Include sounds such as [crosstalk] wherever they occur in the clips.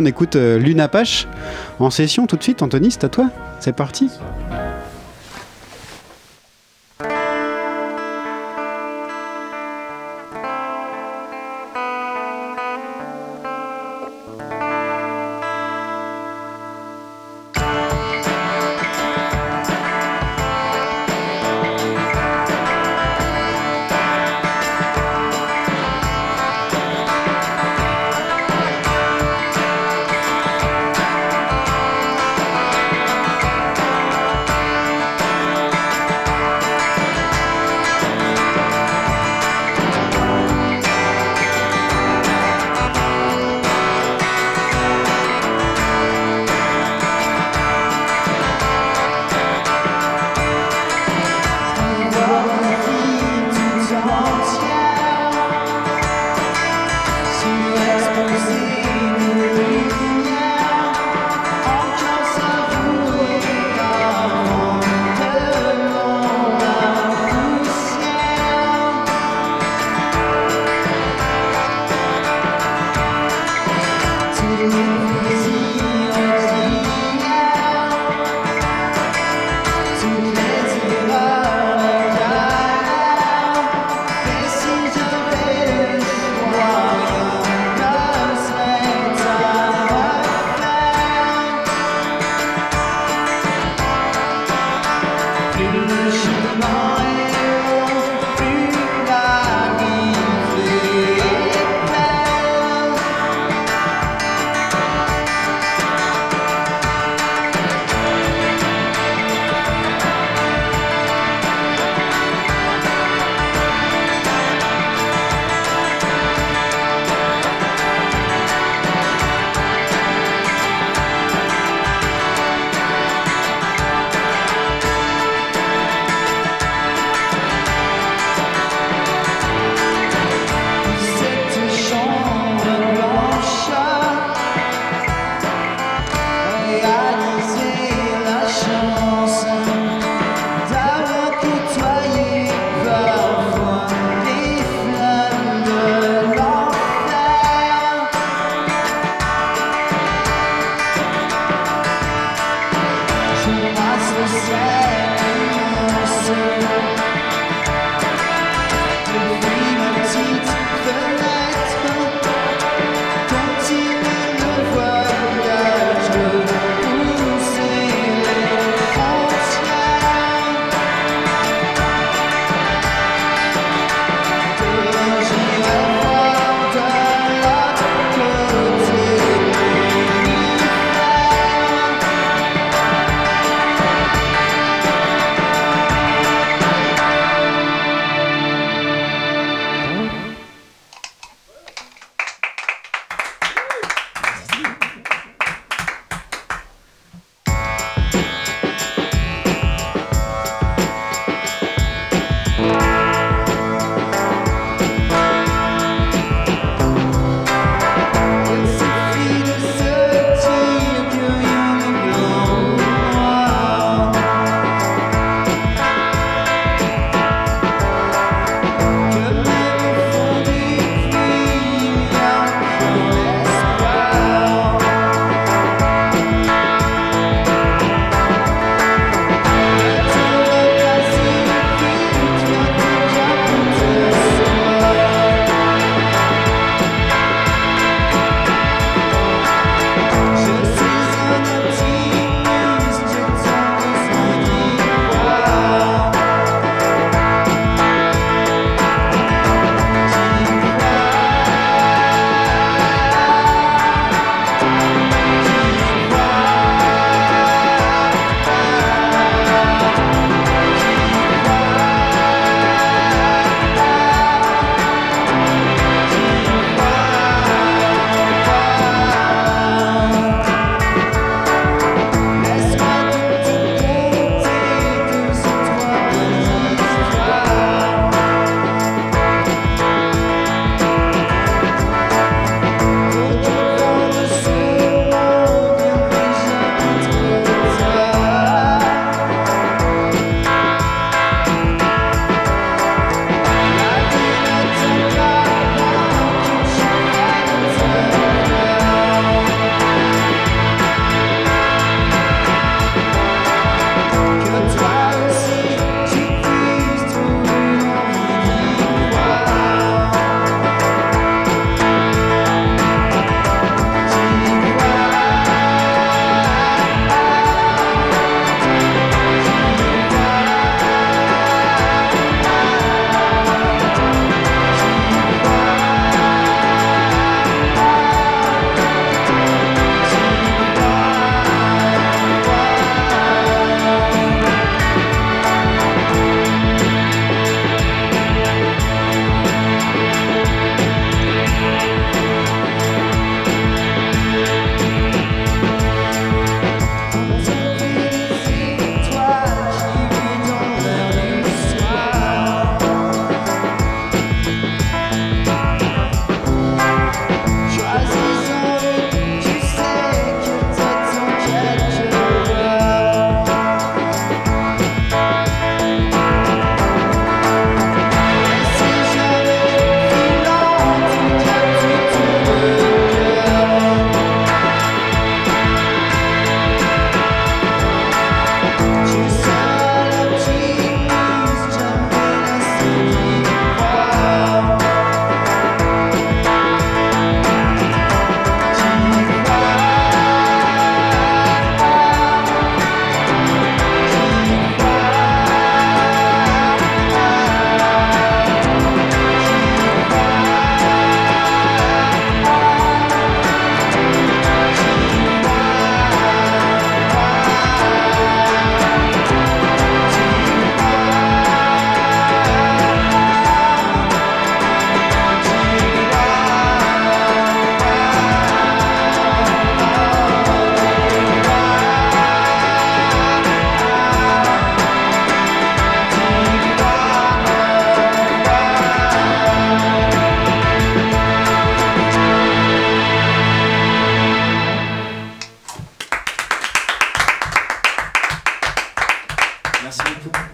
On écoute euh, Luna Pache en session tout de suite. Anthony, c'est à toi. C'est parti.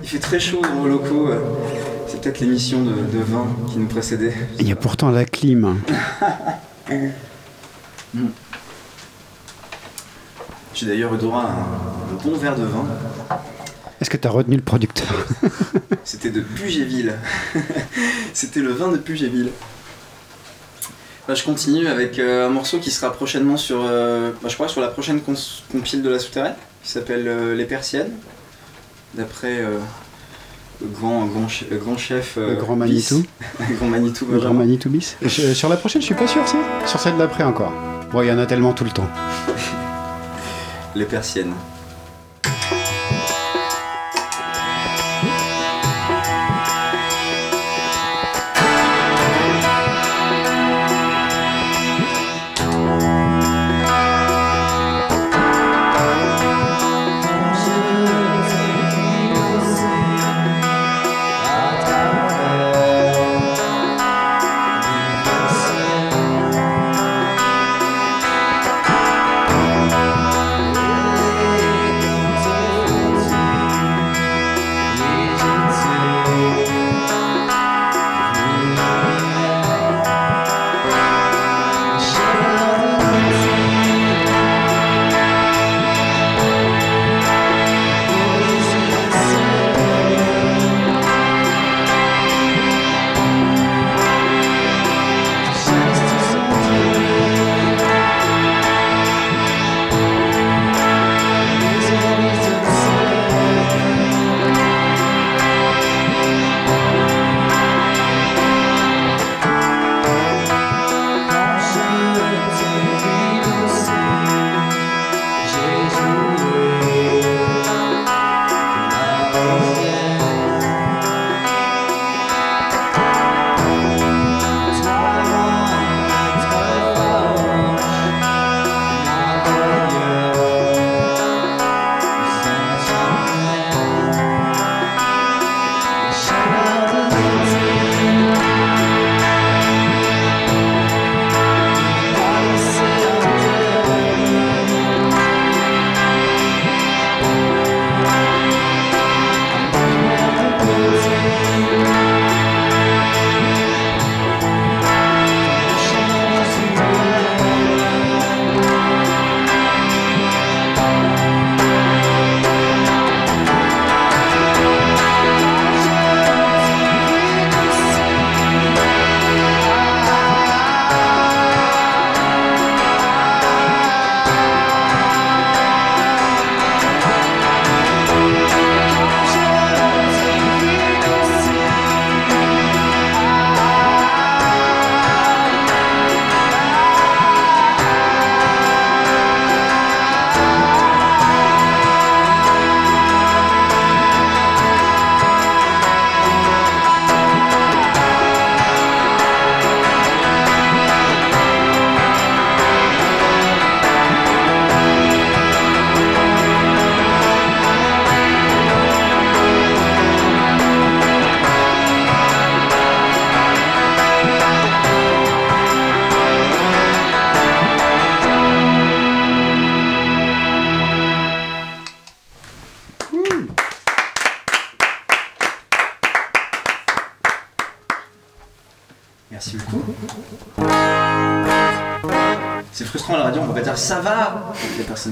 Il fait très chaud dans vos locaux. C'est peut-être l'émission de, de vin qui nous précédait. Il y a pourtant la clim. [laughs] J'ai d'ailleurs eu droit à un, un bon verre de vin. Est-ce que tu as retenu le producteur? [laughs] C'était de Pugéville. [laughs] C'était le vin de Pugéville. Bah, je continue avec euh, un morceau qui sera prochainement sur, euh, bah, je crois, sur la prochaine compile de la souterraine, qui s'appelle euh, Les Persiennes, d'après euh, le grand, chef. euh, Le grand. Manitou [laughs] grand Manitou. Le grand. Manitou bis Je- Sur la prochaine, je suis pas sûr, si Sur celle d'après encore. Bon, il y en a tellement tout le temps. Les Persiennes.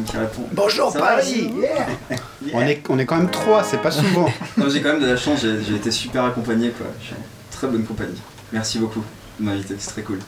Qui répondent. Bonjour Ça va, Paris Yeah. [laughs] on, est, on est quand même trois, c'est pas souvent. [laughs] Non, j'ai quand même de la chance, j'ai j'ai été super accompagné quoi. Je suis en très bonne compagnie. Merci beaucoup de m'inviter, c'est très cool.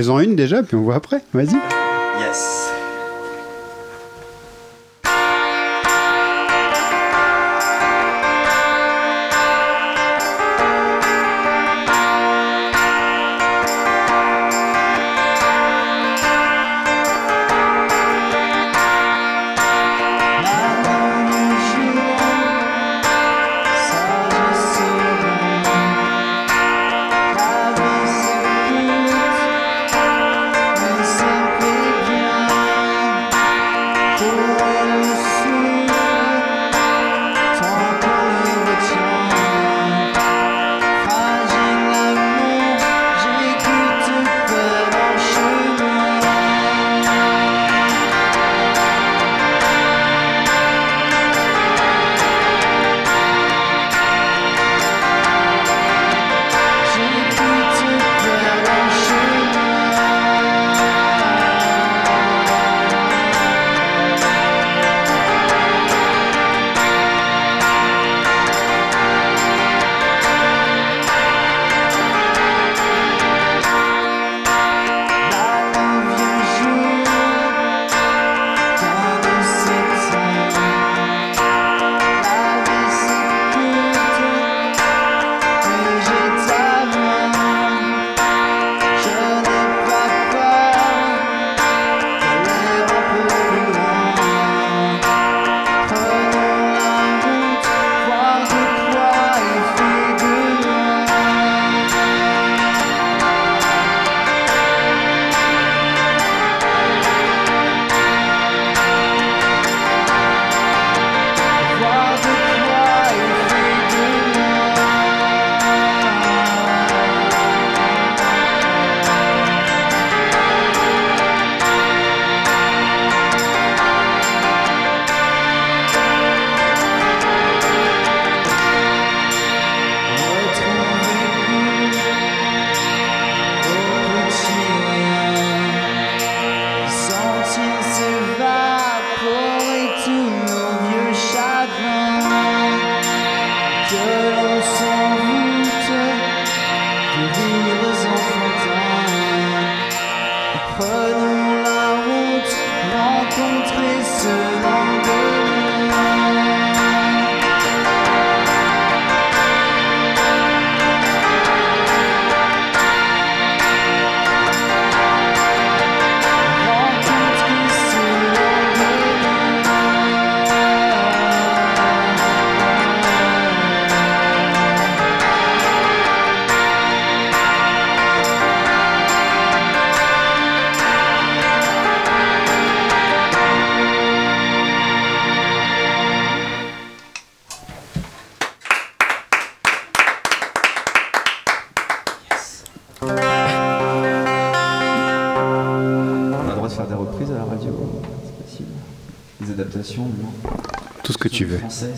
Fais-en une déjà, puis on voit après. Vas-y. Yes.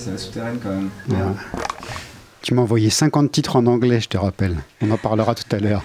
C'est la souterraine quand même. Ouais. Tu m'as envoyé 50 titres en anglais, je te rappelle. On en parlera tout à l'heure.